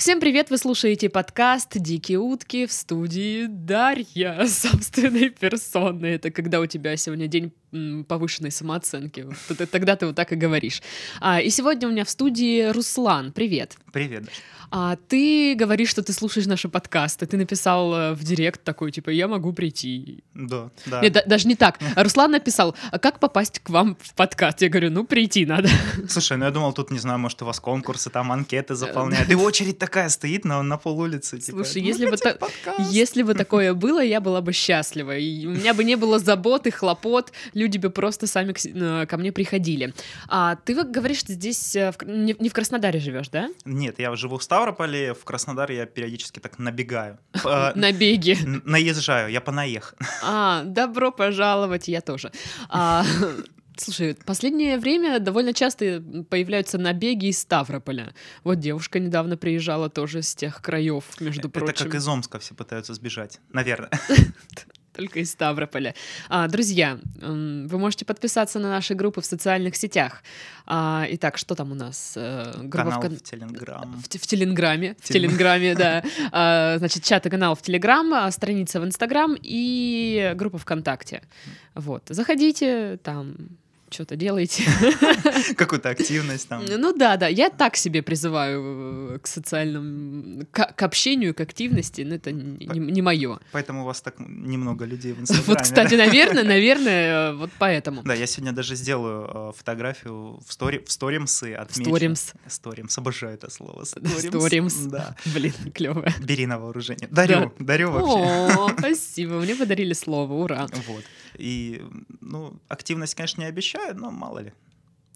Всем привет! Вы слушаете подкаст «Дикие утки» в студии Дарья собственной персоны. Это когда у тебя сегодня день повышенной самооценки. Тогда ты вот так и говоришь. А, и сегодня у меня в студии Руслан. Привет. Привет. А ты говоришь, что ты слушаешь наши подкасты. Ты написал э, в директ такой, типа, я могу прийти. Да, да. Нет, даже не так. Руслан написал, а как попасть к вам в подкаст? Я говорю, ну, прийти надо. Слушай, ну я думал, тут, не знаю, может, у вас конкурсы, там анкеты заполняют. И очередь такая стоит на, на пол улицы. Типа, Слушай, если бы, та... если бы такое было, я была бы счастлива. И у меня бы не было забот и хлопот, люди бы просто сами к, э, ко мне приходили. А ты говоришь, что здесь э, в... не в Краснодаре живешь, да? Нет, я живу в Ставрополе, в Краснодар я периодически так набегаю. На беге. Наезжаю, я понаех. А, добро пожаловать, я тоже. А, Слушай, последнее время довольно часто появляются набеги из Ставрополя. Вот девушка недавно приезжала тоже с тех краев, между прочим. Это как из Омска все пытаются сбежать, наверное. Только из Ставрополя. А, друзья, вы можете подписаться на наши группы в социальных сетях. А, итак, что там у нас? Э, группа канал в, в Телеграм. В, в Телеграме. В Телеграме, да. А, значит, чат и канал в Телеграм, а, страница в Инстаграм и группа ВКонтакте. Вот. Заходите, там что-то делаете. Какую-то активность там. Ну да, да. Я так себе призываю к социальным, к, к общению, к активности, но это не, не мое. Поэтому у вас так немного людей в Инстаграме. Вот, кстати, наверное, наверное, вот поэтому. Да, я сегодня даже сделаю э, фотографию в, стори, в сторимсы отмечу. Сторимс. Сторимс, обожаю это слово. Сторимс. Да. Блин, клево. Бери на вооружение. Дарю, дарю вообще. О, спасибо, мне подарили слово, ура. Вот. И, ну, активность, конечно, не обещаю, но мало ли.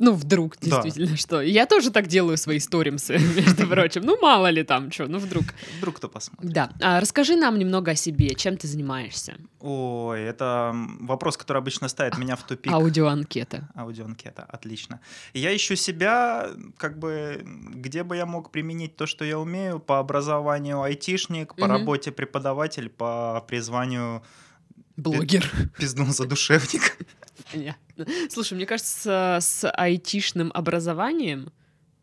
Ну, вдруг, действительно, да. что. Я тоже так делаю свои сторимсы, между прочим. Ну, мало ли там что, ну, вдруг. Вдруг кто посмотрит. Да. А, расскажи нам немного о себе, чем ты занимаешься. Ой, это вопрос, который обычно ставит меня в тупик. Аудиоанкета. Аудиоанкета, отлично. Я ищу себя, как бы, где бы я мог применить то, что я умею, по образованию айтишник, по угу. работе преподаватель, по призванию Блогер. Пиздун задушевник. Понятно. Слушай, мне кажется, с айтишным образованием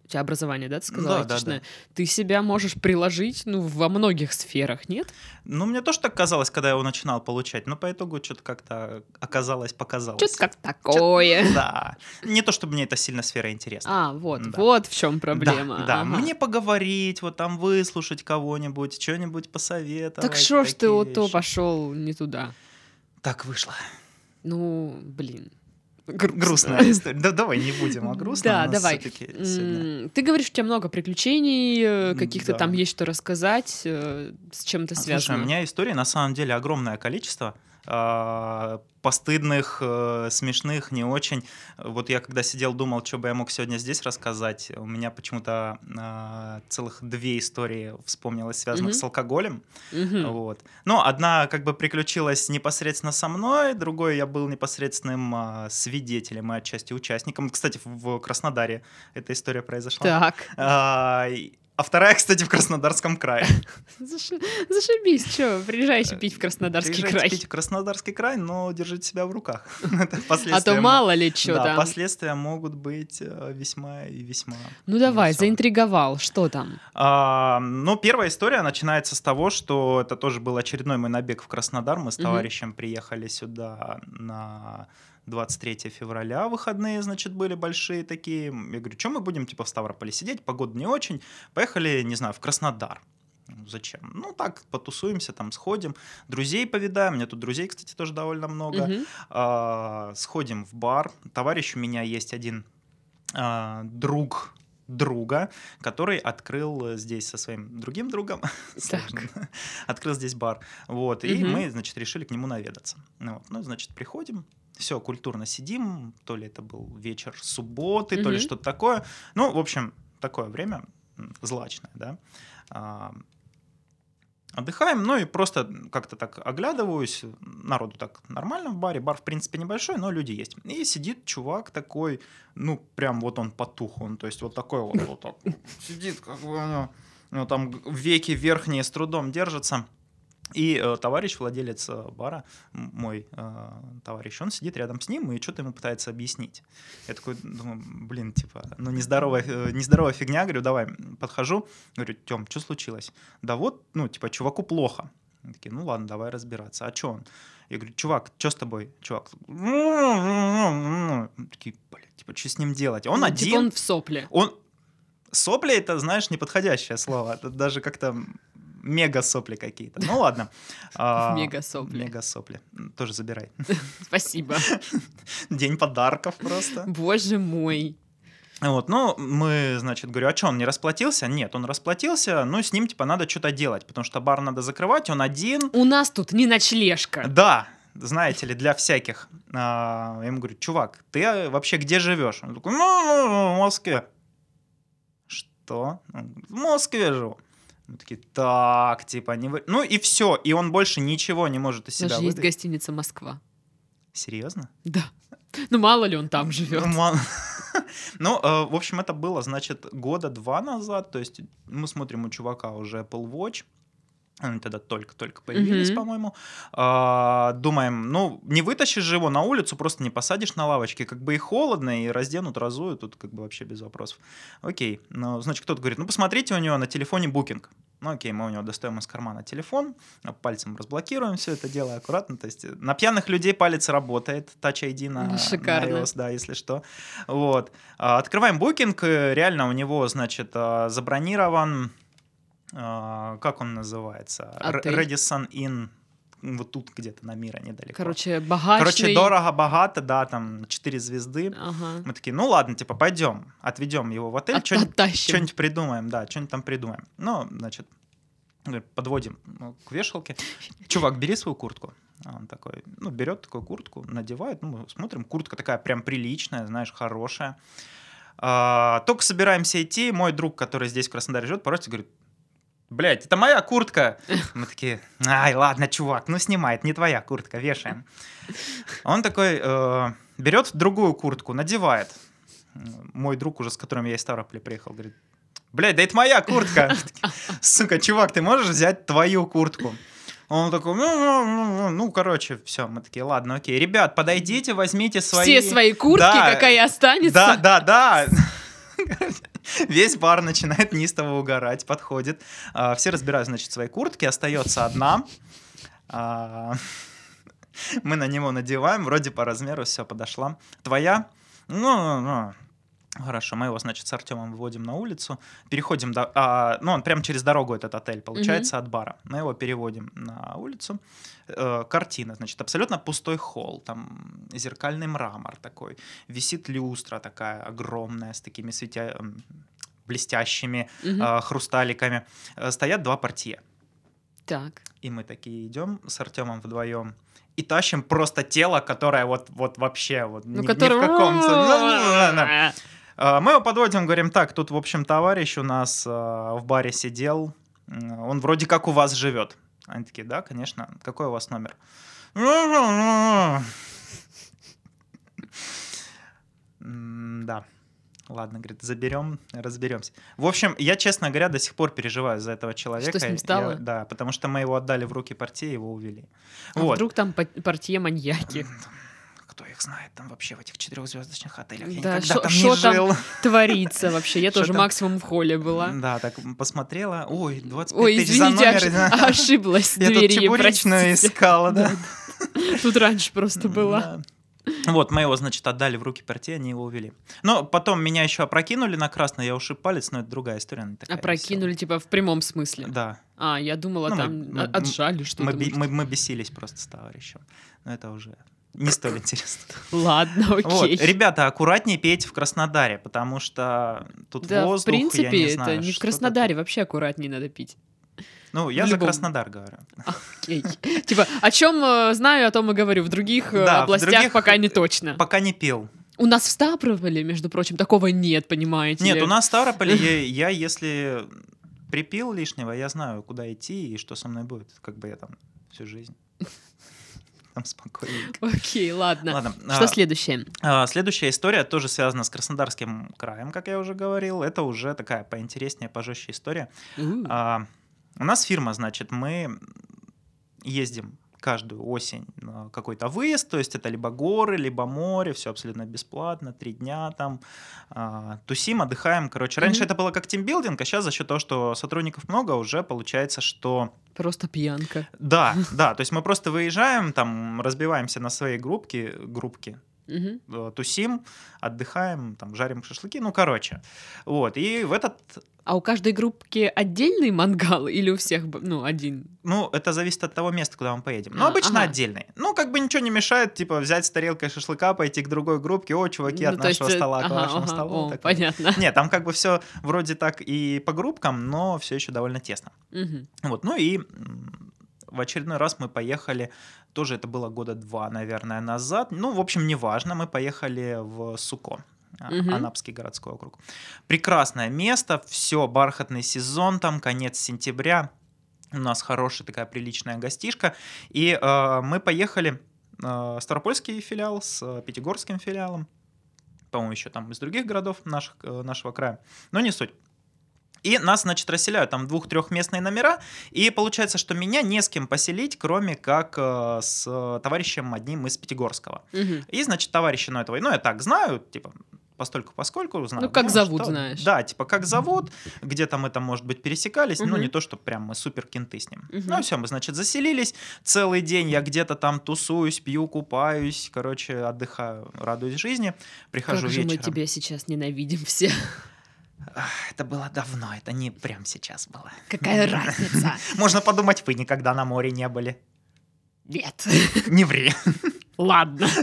у тебя образование, да, ты сказала, да, айтишное, да, да. ты себя можешь приложить, ну, во многих сферах, нет? Ну, мне тоже так казалось, когда я его начинал получать, но по итогу что-то как-то оказалось, показалось. Что-то как такое. Да. Не то, чтобы мне эта сильно сфера интересна. А, вот, да. вот в чем проблема. Да, да. Ага. мне поговорить, вот там выслушать кого-нибудь, что-нибудь посоветовать. Так что ж ты вот то пошел не туда? Так вышло. Ну, блин. Грустно. Грустная история. Да, давай не будем о грустном. Да, давай. Ты говоришь, у тебя много приключений, э, каких-то да. там есть что рассказать, э, с чем-то связано. Слушай, у меня истории на самом деле огромное количество. А, постыдных, э, смешных, не очень. Вот я когда сидел, думал, что бы я мог сегодня здесь рассказать. У меня почему-то а, целых две истории вспомнилось, связанных mm-hmm. с алкоголем. Mm-hmm. Вот. Но одна как бы приключилась непосредственно со мной, другой я был непосредственным свидетелем и отчасти участником. Кстати, в Краснодаре эта история произошла. Так. А, а вторая, кстати, в Краснодарском крае. Зашибись, что, приезжайте пить в Краснодарский приезжайте край. пить в Краснодарский край, но держите себя в руках. а то мало ли что да, там. последствия могут быть э, весьма и весьма. Ну давай, заинтриговал, что там? А, ну, первая история начинается с того, что это тоже был очередной мой набег в Краснодар. Мы с товарищем приехали сюда на 23 февраля выходные, значит, были большие такие. Я говорю, что мы будем, типа, в Ставрополе сидеть, погода не очень. Поехали, не знаю, в Краснодар. «Ну, зачем? Ну, так, потусуемся, там, сходим, друзей повидаем. У меня тут друзей, кстати, тоже довольно много. А, сходим в бар. Товарищ у меня есть один а, друг друга, который открыл здесь со своим другим другом, открыл здесь бар, вот, и мы, значит, решили к нему наведаться. Вот. Ну, значит, приходим, все, культурно сидим, то ли это был вечер субботы, то ли что-то такое. Ну, в общем, такое время злачное, да. А, отдыхаем, ну и просто как-то так оглядываюсь, народу так нормально в баре, бар в принципе небольшой, но люди есть. И сидит чувак такой, ну прям вот он потух, он, то есть вот такой вот, вот так сидит, как бы у него, у него там веки верхние с трудом держатся. И э, товарищ, владелец э, бара, мой э, товарищ, он сидит рядом с ним и что-то ему пытается объяснить. Я такой думаю, блин, типа, ну нездоровая, э, нездоровая фигня, говорю, давай, подхожу, говорю, Тем, что случилось? Да вот, ну, типа, чуваку плохо. Они такие, ну ладно, давай разбираться. А что он? Я говорю, чувак, что с тобой? Чувак, такие, блядь, типа, что с ним делать? Он Ну, один. Типа он в сопле. Он сопли это, знаешь, неподходящее слово. Это даже как-то мега сопли какие-то. Ну ладно. А, Мега-сопли. Мега сопли. Тоже забирай. Спасибо. День подарков просто. Боже мой. Вот, ну, мы, значит, говорю, а что, он не расплатился? Нет, он расплатился, ну, с ним, типа, надо что-то делать, потому что бар надо закрывать, он один. У нас тут не ночлежка. Да, знаете ли, для всяких. А, я ему говорю, чувак, ты вообще где живешь? Он такой, ну, в Москве. Что? В Москве живу. Мы такие, так, типа, не вы... Ну и все, и он больше ничего не может из себя нас же есть выдать. гостиница Москва. Серьезно? Да. Ну, мало ли он там живет. Ну, мало. Ну, э, в общем, это было, значит, года два назад. То есть мы смотрим у чувака уже Apple Watch. Они тогда только-только появились, Мгм. по-моему. А, Думаем, ну, не вытащишь же его на улицу, просто не посадишь на лавочке. Как бы и холодно, и разденут, разуют, тут как бы вообще без вопросов. Окей. Ну, значит, кто-то говорит, ну, посмотрите у него на телефоне букинг. Ну, окей, мы у него достаем из кармана телефон, пальцем разблокируем все это дело аккуратно. То есть на пьяных людей палец работает, Touch ID на, на iOS, да, если что. Вот. А, Открываем букинг, э, реально у него, значит, а, забронирован, как он называется? Р- Отель. Radisson Inn, вот тут где-то на Мира недалеко. Короче, богачный. Короче, дорого, богато, да, там 4 звезды. Ага. Мы такие, ну ладно, типа, пойдем, отведем его в отель, От- что-нибудь придумаем, да, что-нибудь там придумаем. Ну, значит, подводим ну, к вешалке. Чувак, бери свою куртку. А Он такой, ну, берет такую куртку, надевает, ну, мы смотрим, куртка такая прям приличная, знаешь, хорошая. А, только собираемся идти, мой друг, который здесь в Краснодаре живет, по говорит, блядь, это моя куртка. Мы такие, ай, ладно, чувак, ну снимай, это не твоя куртка, вешаем. Он такой э, берет другую куртку, надевает. Мой друг уже, с которым я из Ставрополя приехал, говорит, блядь, да это моя куртка. Сука, чувак, ты можешь взять твою куртку? Он такой, ну, ну, ну, ну, ну, короче, все, мы такие, ладно, окей. Ребят, подойдите, возьмите свои... Все свои куртки, Да. какая останется. Да, да, да. Весь бар начинает неистово угорать, подходит. А, Все разбирают, значит, свои куртки, остается одна. А, Мы на него надеваем, вроде по размеру все подошла. Твоя? Ну, ну, ну. Хорошо, мы его, значит, с Артемом выводим на улицу, переходим, до, а, ну, он прямо через дорогу этот отель, получается, от бара. Мы его переводим на улицу. Э, картина, значит, абсолютно пустой холл, там зеркальный мрамор такой, висит люстра такая огромная с такими светя... блестящими Мгм. э, хрусталиками. Э, стоят два портье. Так. И мы такие идем с Артемом вдвоем и тащим просто тело, которое вот, вот вообще вот Ну, ни, ни который... в каком... А, Мы его подводим, говорим, так, тут, в общем, товарищ у нас а, в баре сидел, он вроде как у вас живет. Они такие, да, конечно, какой у вас номер? Да. Ладно, говорит, заберем, разберемся. В общем, я, честно говоря, до сих пор переживаю за этого человека. с ним Я- стало? да, потому что мы его отдали в руки партии, его увели. А вот. вдруг там портье маньяки Кто их знает там вообще в этих четырехзвездочных отелях? Я Да, никогда шо- там шо не там? жил. творится вообще. Я Что тоже там? максимум в холле была. Да, так посмотрела. Ой, 25 Ой, тысяч за извините, номер. ош- ошиблась Я тут чебуречную простите. искала, да. Тут раньше просто была. Да. Вот, мы его, значит, отдали в руки партии, они его увели. Но потом меня еще опрокинули на красный, я ушиб палец, но это другая история. она такая Опрокинули, типа, в прямом смысле. веселая. Да. А, я думала, Ну, там мы- отжали что-то. Мы, мы, мы бесились просто с товарищем. Но это уже не столь интересно. Ладно, Вот. окей. Ребята, аккуратнее пейте в Краснодаре, потому что тут Да, воздух, в принципе, я не это знаю, не в Краснодаре, вообще аккуратнее надо пить. Ну, я за. Краснодар говорю. Окей. Типа, о чем э, знаю, о том и говорю. В других э, областях пока не точно. Пока не пил. У нас в Ставрополе, между прочим, такого нет, понимаете Нет, у нас в Ставрополе я, если припил лишнего, я знаю, куда идти и что со мной будет. Как бы я там всю жизнь. Там спокойненько. Окей, ладно. Ладно. Что а, следующее? а, Следующая история тоже связана с Краснодарским краем, как я уже говорил. Это уже такая поинтереснее, пожестче история. А, У нас фирма, значит, мы ездим каждую осень какой-то выезд, то есть это либо горы, либо море, все абсолютно бесплатно, три дня там, а, тусим, отдыхаем, короче. Раньше Мгм. это было как тимбилдинг, а сейчас за счет того, что сотрудников много, уже получается, что Просто пьянка. да, да, то есть мы просто выезжаем, там разбиваемся на свои группки, группки, Э, тусим, отдыхаем, там жарим шашлыки, ну короче, вот. И в этот А у каждой группки отдельный мангал или у всех, ну, один? Ну, это зависит от того места, куда мы поедем. Но А, обычно ага. отдельный. Ну, как бы ничего не мешает, типа, взять с тарелкой шашлыка, пойти к другой группке, о, чуваки, от Ну, есть, нашего э, стола к ага, вашему ага, столу. о, такое. понятно. Нет, там как бы все вроде так и по группкам, но все еще довольно тесно. Мгм. Вот, ну и в очередной раз мы поехали, тоже это было года два, наверное, назад. Ну, в общем, неважно, мы поехали в Суко. Мгм. Анапский городской округ. Прекрасное место, все, бархатный сезон, там конец сентября. У нас хорошая такая приличная гостишка. И э, мы поехали э, Старопольский филиал с э, Пятигорским филиалом. По-моему, еще там из других городов наших, э, нашего края. Но не суть. И нас, значит, расселяют там двух-трехместные номера, и получается, что меня не с кем поселить, кроме как э, с э, товарищем одним из Пятигорского. Мгм. И, значит, товарища, ну, этого, ну, я так знаю, типа, постольку поскольку знаю. Ну, как зовут, что- знаешь. Да, типа, как зовут, где-то мы там, может быть, пересекались, ну, Мгм. не то, что прям мы супер кенты с ним. Мгм. Ну, все, мы, значит, заселились, целый день я где-то там тусуюсь, пью, купаюсь, короче, отдыхаю, радуюсь жизни, прихожу Как же мы вечером. тебя сейчас ненавидим все. Это было давно, это не прям сейчас было. Какая разница? Можно подумать, вы никогда на море не были. Нет. Не ври. Ладно.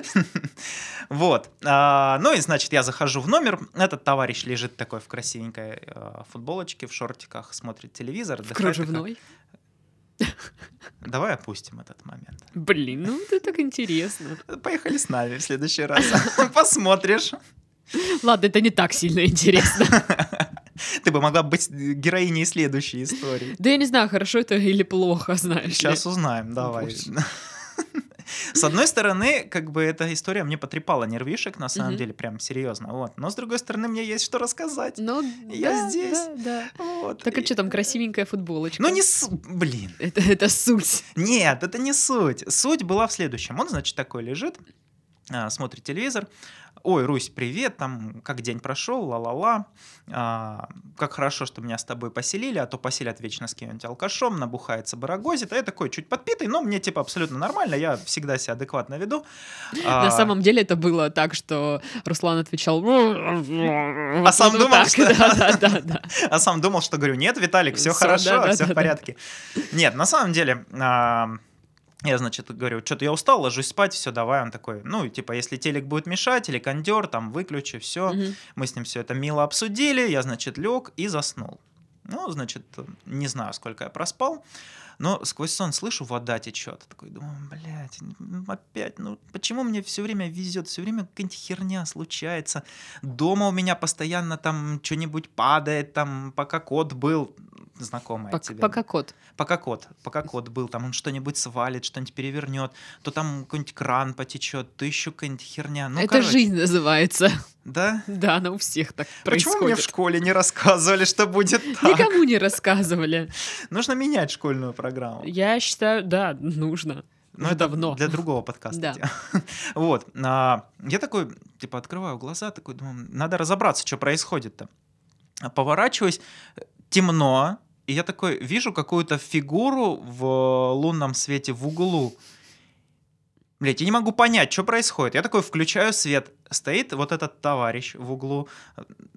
Вот. А, ну и, значит, я захожу в номер. Этот товарищ лежит такой в красивенькой э, футболочке, в шортиках, смотрит телевизор. В кружевной. Давай опустим этот момент. Блин, ну это так интересно. Поехали с нами в следующий раз. Посмотришь. Ладно, это не так сильно интересно. Ты бы могла быть героиней следующей истории. Да я не знаю, хорошо это или плохо, знаешь ли. Сейчас узнаем, давай. Боже. С одной стороны, как бы эта история мне потрепала нервишек, на самом деле, прям серьезно. Вот. Но с другой стороны, мне есть что рассказать. Ну, Я да, здесь. Да, да. Вот. Так а что там, красивенькая футболочка? Ну не с... Блин. Это, это суть. Нет, это не суть. Суть была в следующем. Он, значит, такой лежит, а, смотрит телевизор. Ой, Русь, привет, там, как день прошел, ла-ла-ла. А, как хорошо, что меня с тобой поселили, а то поселят вечно с кем-нибудь алкашом, набухается, барагозит. А я такой чуть подпитый, но мне, типа, абсолютно нормально, я всегда себя адекватно веду. На А, самом деле это было так, что Руслан отвечал... А сам думал, что-. А сам думал, что говорю, нет, Виталик, все хорошо, все в порядке. Нет, на самом деле, а, я, значит, говорю, что-то я устал, ложусь спать, все, давай. Он такой, ну, типа, если телек будет мешать или кондер, там, выключи, все. Мгм. Мы с ним все это мило обсудили, я, значит, лег и заснул. Ну, значит, не знаю, сколько я проспал, но сквозь сон слышу, вода течет. Такой думаю, блядь, опять, ну почему мне все время везет, все время какая-нибудь херня случается. Дома у меня постоянно там что-нибудь падает, там, пока кот был, знакомая Пок- тебе. Пока кот. Пока кот, пока кот был, там он что-нибудь свалит, что-нибудь перевернет, то там какой-нибудь кран потечет, то еще какая-нибудь херня. Ну, Это короче, жизнь называется. Да? Да, она у всех так Почему мне в происходит. школе не рассказывали, что будет так? Никому не рассказывали. Нужно менять школьную программу. Я считаю, да, нужно. Но Уже это давно. Для другого подкаста. Да. тема. Вот. а, Я такой, типа, открываю глаза, такой, думаю, надо разобраться, что происходит-то. Поворачиваюсь, темно, и я такой вижу какую-то фигуру в лунном свете в углу. Блять, я не могу понять, что происходит. Я такой включаю свет. Стоит вот этот товарищ в углу.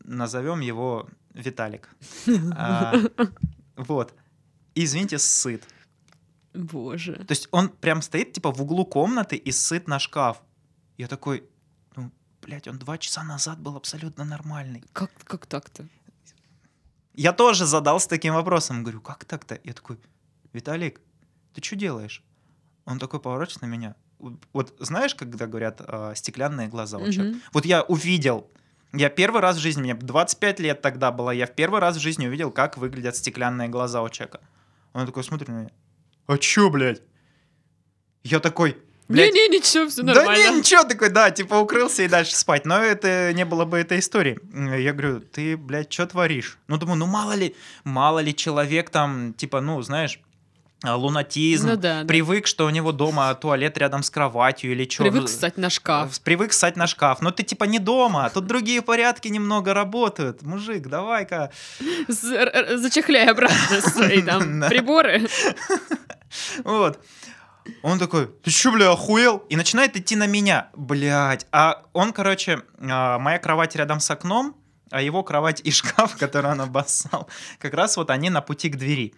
Назовем его Виталик. А, Вот. Извините, сыт. Боже. То есть он прям стоит, типа, в углу комнаты и сыт на шкаф. Я такой, ну, блядь, он два часа назад был абсолютно нормальный. Как, как так-то? Я тоже задался таким вопросом. Говорю, как так-то? Я такой, Виталик, ты что делаешь? Он такой поворачивается на меня. Вот знаешь, когда говорят а, стеклянные глаза у человека? Мгм. Вот я увидел, я первый раз в жизни, мне 25 лет тогда было, я в первый раз в жизни увидел, как выглядят стеклянные глаза у человека. Он такой смотрит на меня. А чё, блядь? Я такой, блядь, Не-не, ничего, все да нормально. не, ничего такой, да, типа укрылся и дальше спать. Но это не было бы этой истории. Я говорю, ты, блядь, что творишь? Ну, думаю, ну мало ли, мало ли человек там, типа, ну, знаешь, лунатизм, Ну да, да. привык, что у него дома туалет рядом с кроватью или что. Привык ссать на шкаф. Привык ссать на шкаф. Но ты типа не дома, тут другие порядки немного работают. Мужик, давай-ка. Зачехляй обратно свои там Да. приборы. Вот. Он такой, ты что, бля, охуел? И начинает идти на меня. Блядь. А он, короче, а, моя кровать рядом с окном, а его кровать и шкаф, который он обоссал, как раз вот они на пути к двери.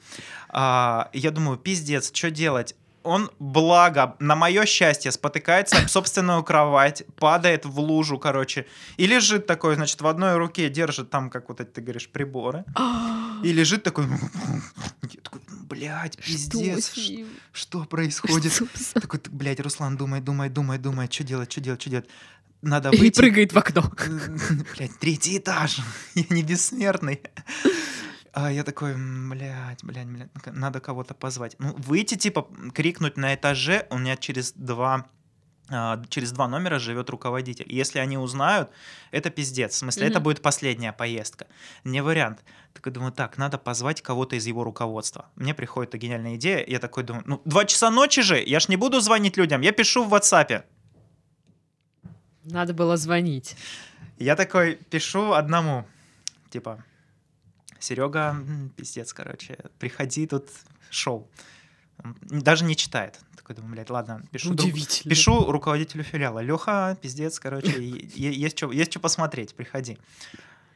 А, я думаю, пиздец, что делать? Он, благо, на мое счастье, спотыкается об собственную кровать, падает в лужу, короче, и лежит такой, значит, в одной руке держит там, как вот эти, ты говоришь, приборы, и лежит такой, я такой, блядь, Что пиздец, ним? что происходит? Что Такой, блядь, Руслан, думай, думай, думай, думай, что делать, что делать, что делать? Надо И выйти. прыгает в окно. Блядь, третий этаж. Я не бессмертный. А я такой, «М, блядь, блядь, блядь, надо кого-то позвать. Ну, выйти, типа, крикнуть на этаже, у меня через два а, через два номера живет руководитель. И Если они узнают, это пиздец. В смысле, это Мгм. будет последняя поездка. Не вариант. Так я думаю, так, надо позвать кого-то из его руководства. Мне приходит эта гениальная идея. Я такой думаю, ну, два часа ночи же, я ж не буду звонить людям, я пишу в WhatsApp. Надо было звонить. Я такой пишу одному, типа, Серега, пиздец, короче, приходи, тут шоу. Даже не читает. Такой думаю, блядь, ладно, пишу, друг- пишу руководителю филиала. Леха, пиздец, короче, есть что есть посмотреть, приходи.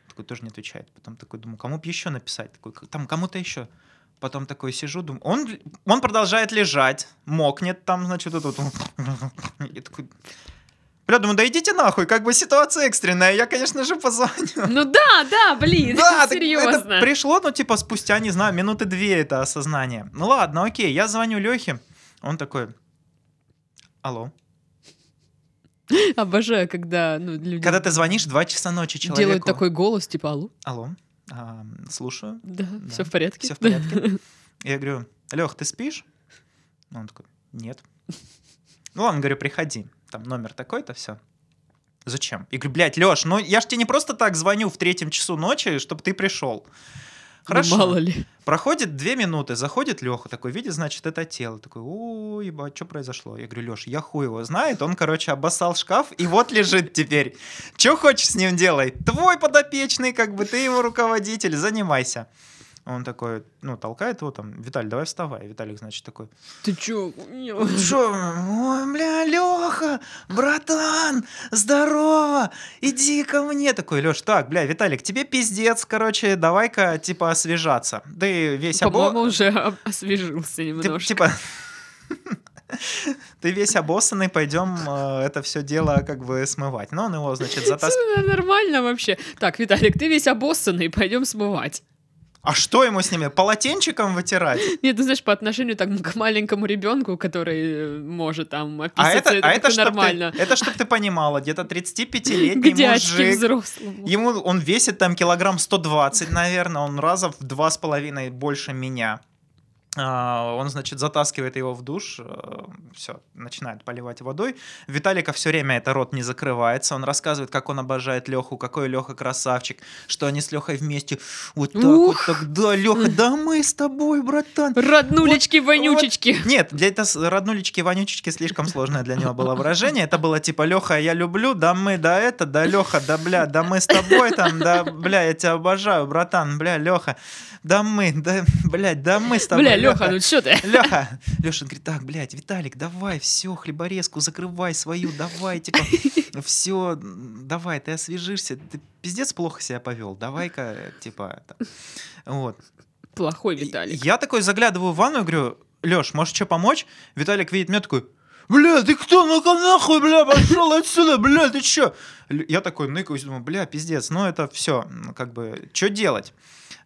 Такой тоже не отвечает. Потом такой думаю, кому бы еще написать? Такой, «К- там кому-то еще. Потом такой сижу, думаю, он, он продолжает лежать, мокнет там, значит, вот тут. Я такой, бля, думаю, да идите нахуй, как бы ситуация экстренная, я, конечно же, позвоню. Ну да, да, блин, Да, серьезно. это пришло, ну, типа, спустя, не знаю, минуты две это осознание. Ну ладно, окей, я звоню Лехе, он такой, алло. Обожаю, когда ну, люди Когда ты звонишь два часа ночи человеку. делают такой голос, типа, алло, Алло, а, слушаю, да, Да. все в порядке. все в порядке. Я говорю, Лех, ты спишь? Он такой, нет. Ну ладно, говорю, приходи. Там номер такой-то, все. Зачем? Я говорю, блядь, Леш, ну я ж тебе не просто так звоню в третьем часу ночи, чтобы ты пришел. Ну, Хорошо. мало ли. Проходит две минуты, заходит Леха, такой, видит, значит, это тело. Такой, о, ебать, что произошло? Я говорю, Леш, я хуй его знает. Он, короче, обоссал шкаф, и вот лежит теперь. Что хочешь с ним делай? Твой подопечный, как бы, ты его руководитель, занимайся. Он такой, ну, толкает его там, Виталий, давай вставай. Виталик, значит, такой, Ты чё? что, ой, бля, Леха, братан, здорово, иди ко мне. Такой, Леш, так, бля, Виталик, тебе пиздец, короче, давай-ка, типа, освежаться. Ты весь обо- По-моему, уже освежился ты, немножко. типа, ты весь обоссанный, пойдем э, это все дело как бы смывать. Но он его, значит, затаскивает. Нормально вообще. Так, Виталик, ты весь обоссанный, пойдем смывать. А что ему с ними? Полотенчиком вытирать? Нет, ты знаешь, по отношению так, к маленькому ребенку, который э, может там А описаться, это, а это, как-то чтоб нормально. ты, это чтоб ты понимала, где-то 35-летний К дядьке мужик. взрослому. Ему он весит там килограмм 120, наверное, он раза в два с половиной больше меня. А, Он, значит, затаскивает его в душ, все, начинает поливать водой. Виталика все время это рот не закрывается. Он рассказывает, как он обожает Леху, какой Леха красавчик, что они с Лехой вместе. Вот так Ух! вот так, да, Леха, да мы с тобой, братан. Роднулечки, вонючечки. Нет, для это роднулечки, вонючечки слишком сложное для него было выражение. Это было типа Леха, я люблю, да мы, да это, да Леха, да бля, да мы с тобой там, да бля, я тебя обожаю, братан, бля, Леха, да мы, да, блядь, да мы с тобой. Бля, Леха, ну чё ты? Леха, Леша говорит, так, блядь, Виталик, давай, все, хлеборезку закрывай свою, давай, типа, все, давай, ты освежишься, ты пиздец плохо себя повел, давай-ка, типа, вот. Плохой Виталик. Я такой заглядываю в ванну и говорю, Леш, может, что помочь? Виталик видит меня такой, бля, ты кто? Ну-ка нахуй, бля, пошел отсюда, бля, ты чё? Я такой ныкаюсь, думаю, бля, пиздец, ну это все, как бы, что делать?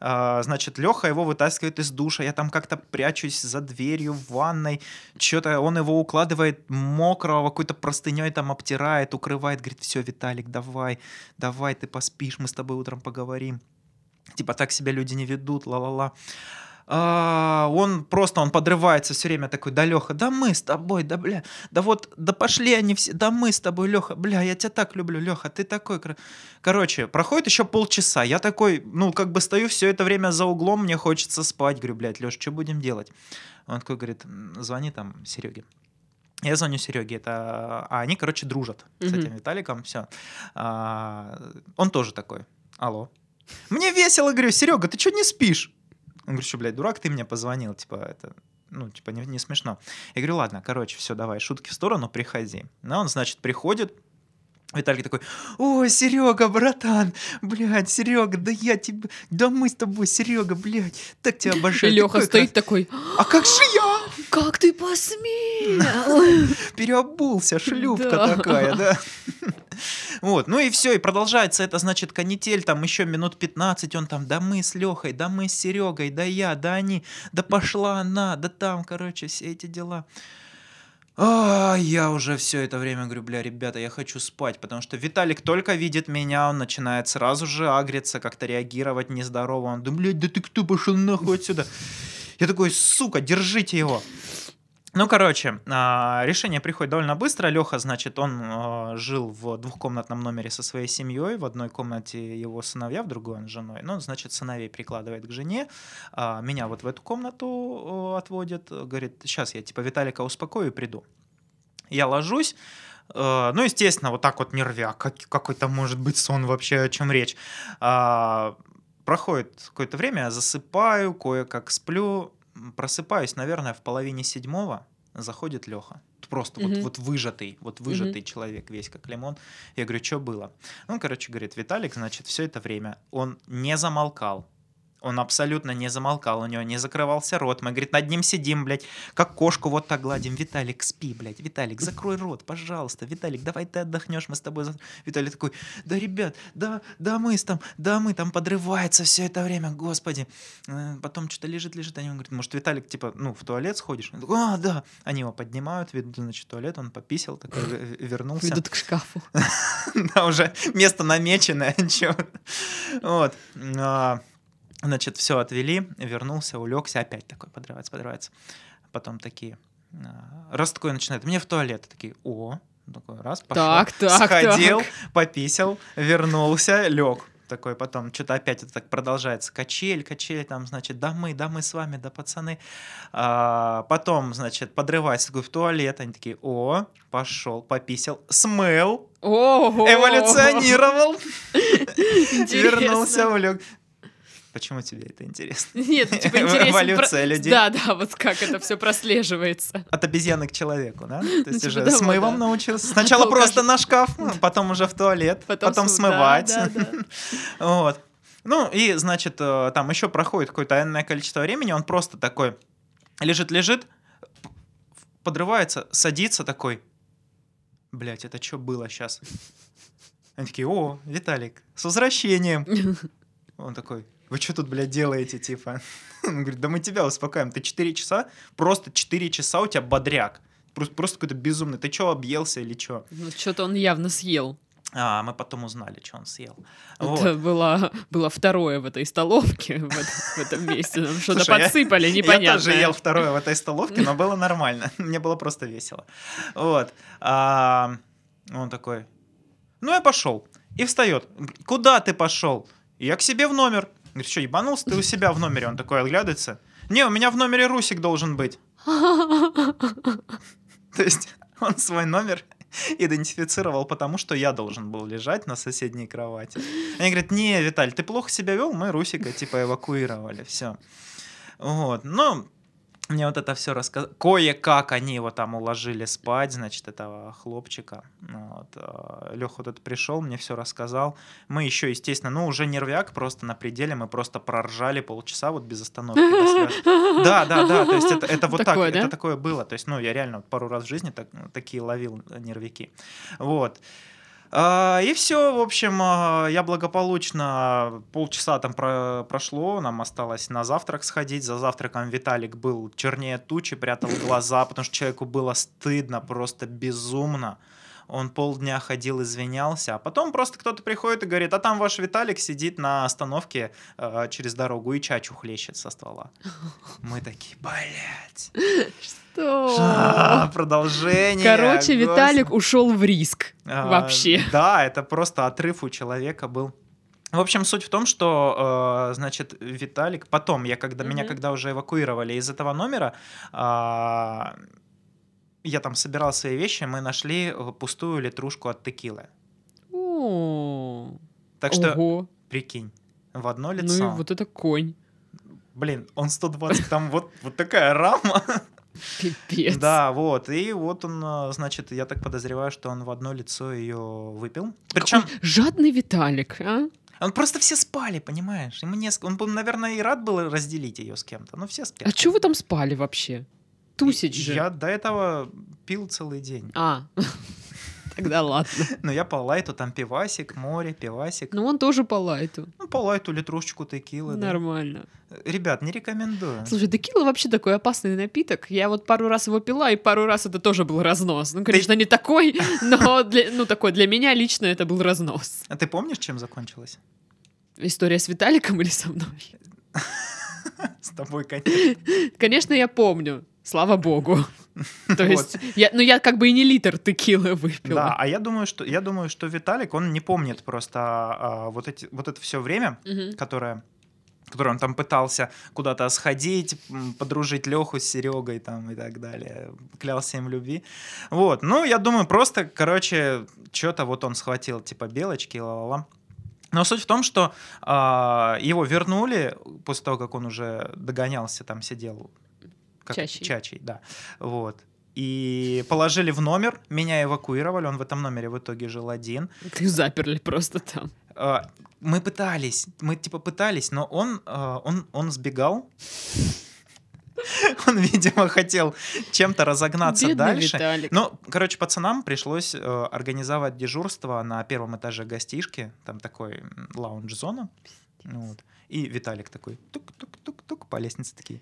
А, значит, Леха его вытаскивает из душа, я там как-то прячусь за дверью в ванной, что-то он его укладывает мокрого, какой-то простыней там обтирает, укрывает, говорит, все, Виталик, давай, давай, ты поспишь, мы с тобой утром поговорим. Типа так себя люди не ведут, ла-ла-ла. А, он просто, он подрывается все время такой, да, Леха, да мы с тобой, да, бля, да вот, да пошли они все, да мы с тобой, Леха, бля, я тебя так люблю, Леха, ты такой... кра-». Короче, проходит еще полчаса, я такой, ну, как бы стою все это время за углом, мне хочется спать, говорю, блядь, Леш, что будем делать? Он такой говорит, звони там Сереге. Я звоню Сереге, это, а они, короче, дружат с Мгм. этим Виталиком, все. он тоже такой, алло. Мне весело, говорю, Серега, ты что не спишь? Он говорит, что, блядь, дурак, ты мне позвонил, типа, это, ну, типа, не, не смешно. Я говорю, ладно, короче, все, давай, шутки в сторону, приходи. Ну, он, значит, приходит, Виталий такой, ой, Серега, братан, блядь, Серега, да я тебе, да мы с тобой, Серега, блядь, так тебя И обожаю. Леха такой стоит такой, крас- А как же я? Как ты посмел? Переобулся, шлюпка Да. такая, да. Вот, ну и все, и продолжается это, значит, канитель, там еще минут 15, он там, да мы с Лехой, да мы с Серегой, да я, да они, да пошла она, да там, короче, все эти дела. А, я уже все это время говорю, бля, ребята, я хочу спать, потому что Виталик только видит меня, он начинает сразу же агриться, как-то реагировать нездорово. Он, да, блядь, да ты кто, пошел нахуй отсюда. Я такой, сука, держите его. Ну, короче, а, решение приходит довольно быстро. Леха, значит, он а, жил в двухкомнатном номере со своей семьей. В одной комнате его сыновья, в другой он с женой. Ну, значит, сыновей прикладывает к жене. а, Меня вот в эту комнату отводит. Говорит, сейчас я типа Виталика успокою и приду. Я ложусь. Ну, естественно, вот так вот нервяк. Как, какой-то может быть сон вообще, о чем речь. Проходит какое-то время, я засыпаю, кое-как сплю. Просыпаюсь, наверное, в половине седьмого. Заходит Леха. Просто вот, Мгм. вот выжатый, вот выжатый человек весь как лимон. Я говорю, что было? Он, короче, говорит, Виталик, значит, все это время он не замолкал. Он абсолютно не замолкал, у него не закрывался рот. Мы, говорит, над ним сидим, блядь, как кошку вот так гладим. Виталик, спи, блядь. Виталик, закрой рот, пожалуйста. Виталик, давай ты отдохнешь, мы с тобой... завтра». Виталик такой, да, ребят, да, да, мы с там, да, мы там подрывается все это время, господи. Э, Потом что-то лежит, лежит, они говорят, может, Виталик, типа, ну, в туалет сходишь? Он такой, а, да. Они его поднимают, ведут, значит, в туалет, он пописал, такой, э, вернулся. Ведут к шкафу. Да, уже место намеченное. чё. Вот. Значит, все отвели, вернулся, улегся, опять такой подрывается, подрывается. Потом такие, а, раз такой начинает, мне в туалет, такие, о, такой раз, пошел, Так, так, сходил, так. пописал, вернулся, лег. Такой потом, что-то опять это так продолжается. Качель, качель, там, значит, да мы, да мы с вами, да пацаны. А, потом, значит, подрывается такой в туалет. Они такие, о, пошел, пописал, смыл, Ого! эволюционировал, вернулся, улег. Почему тебе это интересно? Нет, ну, типа интересно. Эволюция про- людей. Да, да, вот как это все прослеживается. От обезьяны к человеку, да? То есть типа уже с мывом да. научился. Сначала то просто на шкаф, ну, потом уже в туалет, потом, су- смывать. да, да. Вот. Ну, и, значит, э, там еще проходит какое-то энное количество времени, он просто такой лежит-лежит, подрывается, садится такой, блять, это что было сейчас? Они такие, о, Виталик, с возвращением. Он такой, вы что тут, блядь, делаете, типа? Он говорит, да мы тебя успокаиваем, ты 4 часа, просто 4 часа у тебя бодряк. Просто, просто какой-то безумный. Ты что, объелся или что? Ну, что-то он явно съел. А, мы потом узнали, что он съел. Вот. Это было, было второе в этой столовке, в, это- в этом месте. Нам что-то я- подсыпали, Я непонятно. тоже ел второе в этой столовке, но было нормально. Мне было просто весело. Вот. А, Он такой, ну я пошел. И встает. Куда ты пошел? Я к себе в номер. Говорит, что, ебанулся ты у себя в номере? Он такой оглядывается. Не, у меня в номере Русик должен быть. То есть он свой номер идентифицировал потому, что я должен был лежать на соседней кровати. Они говорят, не, Виталь, ты плохо себя вел, мы Русика типа эвакуировали, все. Вот, ну, мне вот это все рассказали. Кое-как они его там уложили спать, значит, этого хлопчика. Ну Вот. Леха вот этот пришел, мне все рассказал. Мы еще, естественно, ну, уже нервяк, просто на пределе, мы просто проржали полчаса вот без остановки. Да, да, да, то есть это, это вот Такое, так, да? это такое было. То есть, ну, я реально пару раз в жизни так, такие ловил нервяки. Вот. А, И все, в общем, а, я благополучно полчаса там про- прошло, нам осталось на завтрак сходить. За завтраком Виталик был чернее тучи, прятал глаза, потому что человеку было стыдно, просто безумно. Он полдня ходил, извинялся, а потом просто кто-то приходит и говорит, а там ваш Виталик сидит на остановке э, через дорогу и чачу хлещет со ствола. Мы такие, блядь. Что? А, Продолжение. Короче. Виталик ушел в риск. А, Вообще. Да, это просто отрыв у человека был. В общем, суть в том, что, э, значит, Виталик, потом, я когда, меня Мгм. когда уже эвакуировали из этого номера, а, я там собирал свои вещи, мы нашли э, пустую литрушку от текилы. О, Так что, Ого. прикинь, в одно Ну и лицо. вот это конь. Блин, он 120, там вот, вот такая рама. Пипец. Да, вот. И вот он, э, значит, я так подозреваю, что он в одно лицо ее выпил. Причем Какой жадный Виталик, а? Он просто все спали, понимаешь? Ему не Он, наверное, и рад был разделить ее с кем-то, но все спят. А что вы там спали вообще? Тусить же. Я до этого пил целый день. А, тогда ладно. Но я по лайту, там пивасик, море, пивасик. Ну он тоже по лайту. Ну, по лайту литрушечку текилы. да. Нормально. Ребят, не рекомендую. Слушай, текила вообще такой опасный напиток. Я вот пару раз его пила, и пару раз это тоже был разнос. Ну, конечно, не такой, но для, ну, такой для меня лично это был разнос. А ты помнишь, чем закончилось? История с Виталиком или со мной? С тобой, конечно. Конечно, я помню. Слава богу. То Вот. есть, я, ну я как бы и не литр текилы выпила. Да, а я думаю, что я думаю, что Виталик, он не помнит просто а, вот эти вот это все время, Мгм. которое которое он там пытался куда-то сходить, подружить Леху с Серегой там и так далее, клялся им в любви. Вот, ну, я думаю, просто, короче, что-то вот он схватил, типа, белочки, ла-ла-ла. Но суть в том, что а, его вернули после того, как он уже догонялся, там сидел. Как, Чачей. Чачей, да. Вот. И положили в номер, меня эвакуировали, он в этом номере в итоге жил один. Их заперли просто там. А, Мы пытались, мы типа пытались, но он, а, он, он сбегал. Он, видимо, хотел чем-то разогнаться Бедный дальше. Виталик. Ну, короче, пацанам пришлось э, организовать дежурство на первом этаже гостишки. Там такой лаунж-зона. Вот. И Виталик такой тук-тук-тук-тук по лестнице такие.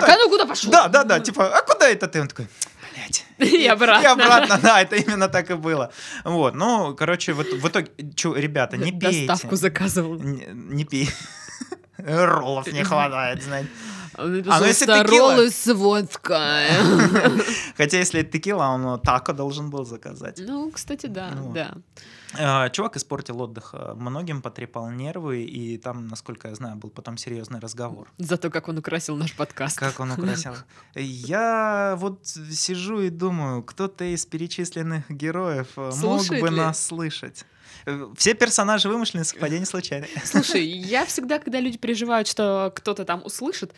Так, а ну куда пошел? Да, да, да, типа, а куда это ты? Он такой, блядь. И обратно. И обратно, да, это именно так и было. Вот, ну, короче, в, в итоге, чё, ребята, не пейте. Доставку заказывал. Не, не пей. Роллов не хватает, знаете. А, ну если «Что текила?» с водкой. Хотя, если это текила, он тако должен был заказать. Ну, кстати, да, Ну. да. А, Чувак испортил отдых. а, Многим потрепал нервы, и там, насколько я знаю, был потом серьезный разговор. За то, как он украсил наш подкаст. Как он украсил. Я вот сижу и думаю, кто-то из перечисленных героев э, мог бы ли? нас слышать. Э, Все персонажи вымышлены, совпадение случайно. Слушай, я всегда, когда люди переживают, что кто-то там услышит,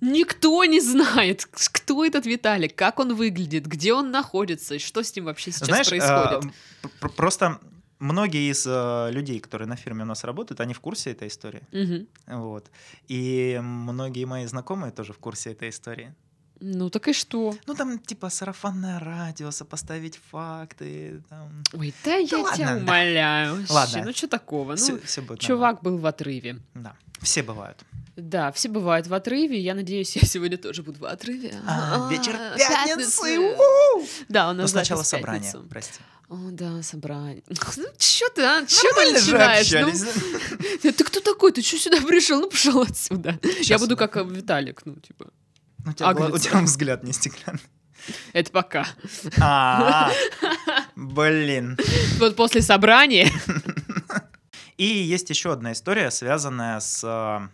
никто не знает, кто этот Виталик, как он выглядит, где он находится, что с ним вообще сейчас Знаешь, происходит. э, пр- просто многие из э, людей, которые на фирме у нас работают, они в курсе этой истории. Мгм. Вот. И многие мои знакомые тоже в курсе этой истории. Ну так и что? Ну, там, типа, сарафанное радио, сопоставить факты. Там... Ой, да я ладно, тебя да. умоляю. вообще, Ладно. Ну что такого? Все, Ну, будет чувак был в отрыве. нормально. Да, все бывают. Да, все бывают в отрыве. Я надеюсь, я сегодня тоже буду в отрыве. А, вечер пятницы! Да, у Но нас сначала собрание, прости. О, да, собрание. Ну, чё ты, а? Чё ты Нормально начинаешь? Ну. Ты кто такой? Ты что сюда пришел? Ну, пошел отсюда. Я буду да. как э, Виталик, ну, типа. У тебя, гла- у Агнец. тебя взгляд не стеклянный. Это пока. А, Блин. Вот после собрания. И есть еще одна история, связанная с... э,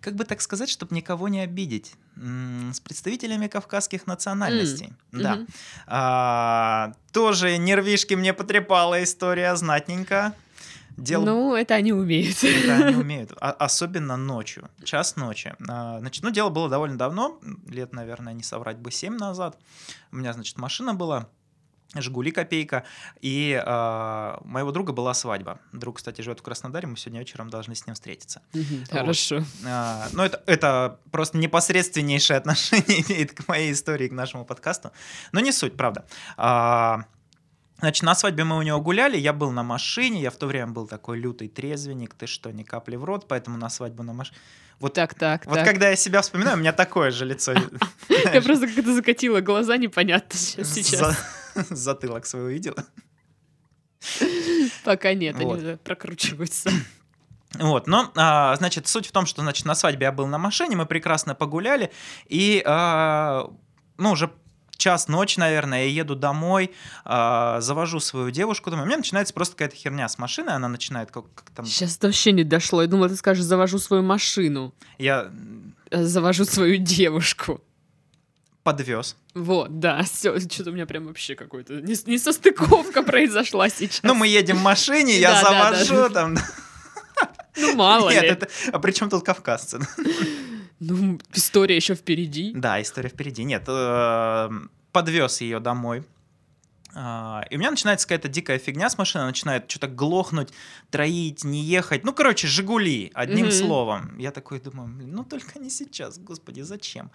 Как бы так сказать, чтобы никого не обидеть. С представителями кавказских национальностей. Да. Мгм. А, Тоже нервишки мне потрепала история знатненько. Дело Ну, это они умеют. Это они умеют. А- особенно ночью. Час ночи. А, Значит, ну, дело было довольно давно. Лет, наверное, не соврать бы 7 назад. У меня, значит, машина была. Жигули копейка. И у моего друга была свадьба. Друг, кстати, живет в Краснодаре. Мы сегодня вечером должны с ним встретиться. Мгм, Хорошо. А, ну, это, это просто непосредственнейшее отношение имеет к моей истории, к нашему подкасту. Но не суть, правда. А, Значит, на свадьбе мы у него гуляли, я был на машине, я в то время был такой лютый трезвенник, ты что, ни капли в рот, поэтому на свадьбу на машине. Вот, Так, так, вот так. когда я себя вспоминаю, у меня такое же лицо. Я просто как-то закатила глаза, непонятно сейчас. сейчас. За- Затылок свой увидела. Пока нет, они прокручиваются. Вот, но, а, значит, суть в том, что, значит, на свадьбе я был на машине, мы прекрасно погуляли, и, а, ну, уже час ночи, наверное, я еду домой, а, завожу свою девушку домой, у меня начинается просто какая-то херня с машиной, она начинает как, как там... Сейчас вообще не дошло. Я думала, ты скажешь, завожу свою машину. Я э, Завожу свою девушку. подвез. Вот, да, все, что-то у меня прям вообще какой-то не, несостыковка произошла сейчас. Ну, мы едем в машине, я завожу там... Ну, мало Нет, ли. это... А при чем тут кавказцы? Ну, история еще впереди. Да, история впереди. Нет, подвез ее домой. А, И у меня начинается какая-то дикая фигня с машиной, начинает что-то глохнуть, троить, не ехать. Ну, короче, Жигули, одним Мгм. словом. Я такой думаю, «Блин, ну только не сейчас, господи, зачем?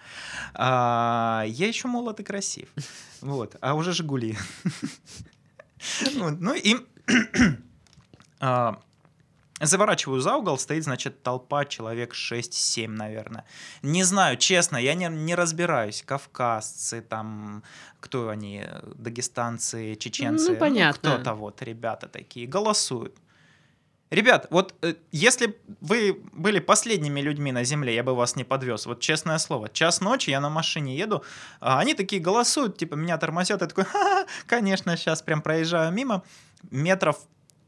А, Я еще молод и красив. Вот, а уже Жигули. Вот, Ну и а, Заворачиваю за угол, стоит, значит, толпа, человек 6-7, наверное. Не знаю, честно, я не, не разбираюсь. Кавказцы, там, кто они, дагестанцы, чеченцы. Ну, понятно. кто-то вот, ребята такие, голосуют. Ребят, вот э, если вы были последними людьми на земле, я бы вас не подвез. Вот честное слово, час ночи, я на машине еду, а они такие голосуют, типа меня тормозят, я такой, ха конечно, сейчас прям проезжаю мимо, метров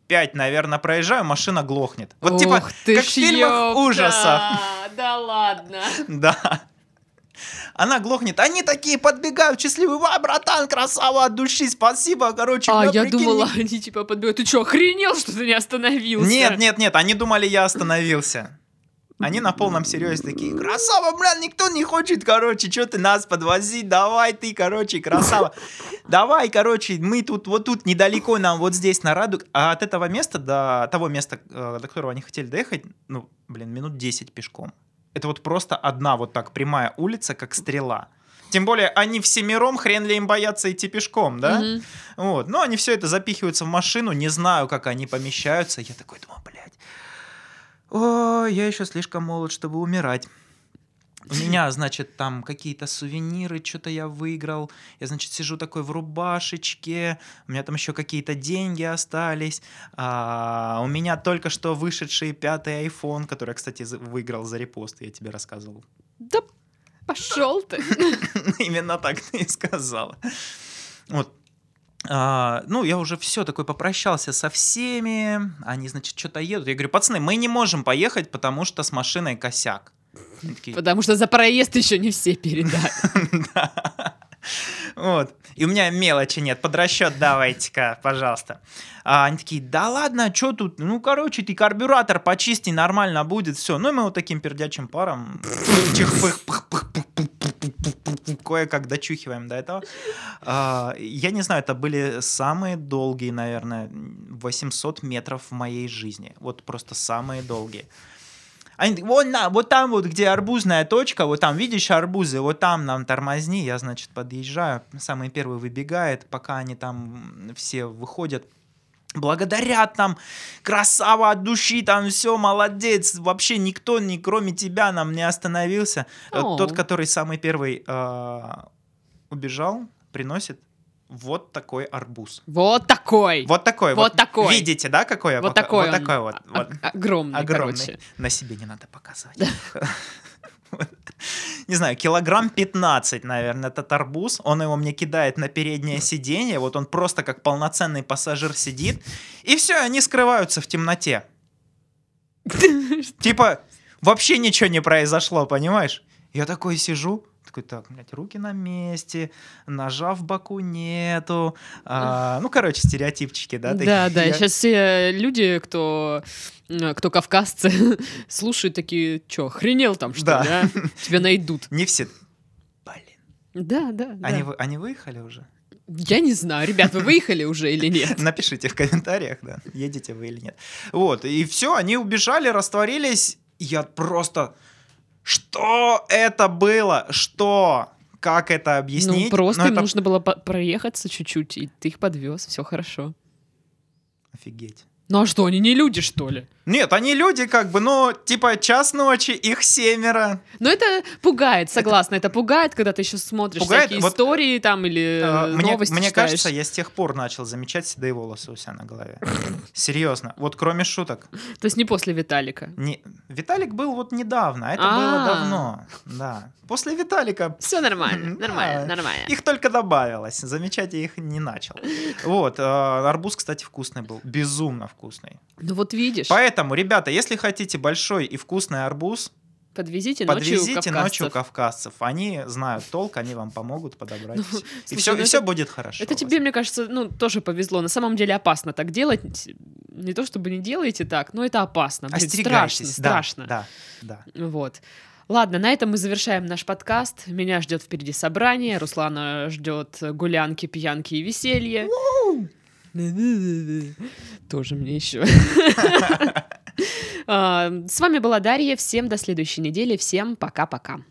пять, наверное, проезжаю, машина глохнет. Вот типа, Ох ты как в фильмах ёпта! ужасов. Да ладно. Да. Она глохнет. Они такие подбегают, счастливые. Ва, братан, красава от души, спасибо. Короче, А, я прикинь, думала, они типа подбегают. Ты что, охренел, что ты не остановился? Нет, нет, нет, они думали, я остановился. Они на полном серьезе такие, красава, бля, никто не хочет, короче, что ты нас подвозить, давай ты, короче, красава. Давай, короче, мы тут, вот тут недалеко нам, вот здесь на Раду. А от этого места до того места, э, до которого они хотели доехать, ну, блин, минут 10 пешком. Это вот просто одна вот так прямая улица, как стрела. Тем более, они всемиром, хрен ли им боятся идти пешком, да? Мгм. Вот. Ну, они все это запихиваются в машину, не знаю, как они помещаются. Я такой думаю, блядь, ой, я еще слишком молод, чтобы умирать. У меня, значит, там какие-то сувениры, что-то я выиграл. Я, значит, сижу такой в рубашечке. У меня там еще какие-то деньги остались. А, у меня только что вышедший пятый iPhone, который я, кстати, выиграл за репост, я тебе рассказывал. Да пошел ты. Именно так ты и сказала. Вот. А, ну, я уже все такой попрощался со всеми. Они, значит, что-то едут. Я говорю, пацаны, мы не можем поехать, потому что с машиной косяк. Такие, Потому что за проезд еще не все передали. Да. Вот. И у меня мелочи нет. Под расчет давайте-ка, пожалуйста. А они такие, да ладно, что тут? Ну, короче, ты карбюратор почисти, нормально будет, все. Ну, и мы вот таким пердячим паром кое-как дочухиваем до этого. А, Я не знаю, это были самые долгие, наверное, 800 метров в моей жизни. Вот просто самые долгие. Они вот, на, вот там вот, где арбузная точка, вот там, видишь арбузы, вот там нам тормозни. Я, значит, подъезжаю, самый первый выбегает, пока они там все выходят. Благодарят там, красава от души, там все, молодец. Вообще никто, ни кроме тебя, нам не остановился. Оу. Тот, который самый первый э, убежал, приносит вот такой арбуз. Вот такой. Вот такой. Вот такой. Видите, да, какой я Вот пока- такой Вот он. такой вот. О- вот. Огромный, Огромный. короче. На себе не надо показывать. Вот. Не знаю, килограмм 15, наверное, этот арбуз. Он его мне кидает на переднее сиденье. Вот он просто как полноценный пассажир сидит. И все, они скрываются в темноте. Типа, вообще ничего не произошло, понимаешь? Я такой сижу, такой, так, блядь, руки на месте, ножа в боку нету. А, ну, короче, стереотипчики, да? такие. Да, да, сейчас все люди, кто, э, кто кавказцы, слушают такие, чё, охренел там, что Да. ли, а? Тебя найдут. Не все. Блин. Да, да, да. Они, вы- они выехали уже? Я не знаю, ребят, вы выехали уже или нет? Напишите в комментариях, да, едете вы или нет. Вот, и все, они убежали, растворились. Я просто... Что это было? Что? Как это объяснить? Ну, просто Ну, им это нужно было проехаться чуть-чуть, и ты их подвез, все хорошо. Офигеть. Ну а что, они не люди, что ли? Нет, они люди как бы, но типа час ночи, их семеро. Но это пугает, согласна, это, пугает, когда ты еще смотришь Пугает, всякие вот, истории там или Э, э, Мне, новости мне читаешь. кажется, я с тех пор начал замечать седые волосы у себя на голове. Серьезно. Вот кроме шуток. То есть не после Виталика. Не... Виталик был вот недавно, а это А. было давно. Да. После Виталика Все нормально, нормально, нормально. их только добавилось. Замечать я их не начал. Вот. э, Арбуз, кстати, вкусный был. Безумно вкусный. Ну вот видишь, Поэтому, ребята, если хотите большой и вкусный арбуз, подвезите ночью подвезите ночью кавказцев. кавказцев. Они знают толк, они вам помогут подобрать. Ну, всё. и слушай, все, ну и все будет хорошо. Это тебе, мне кажется, ну, тоже повезло. На самом деле опасно так делать. Не то чтобы не делаете так, но это опасно. Блин, страшно. Да, страшно. Да, да. Вот. Ладно, на этом мы завершаем наш подкаст. Меня ждет впереди собрание, Руслана ждет гулянки, пьянки и веселье. Тоже мне еще. А, С вами была Дарья. Всем до следующей недели. Всем пока-пока.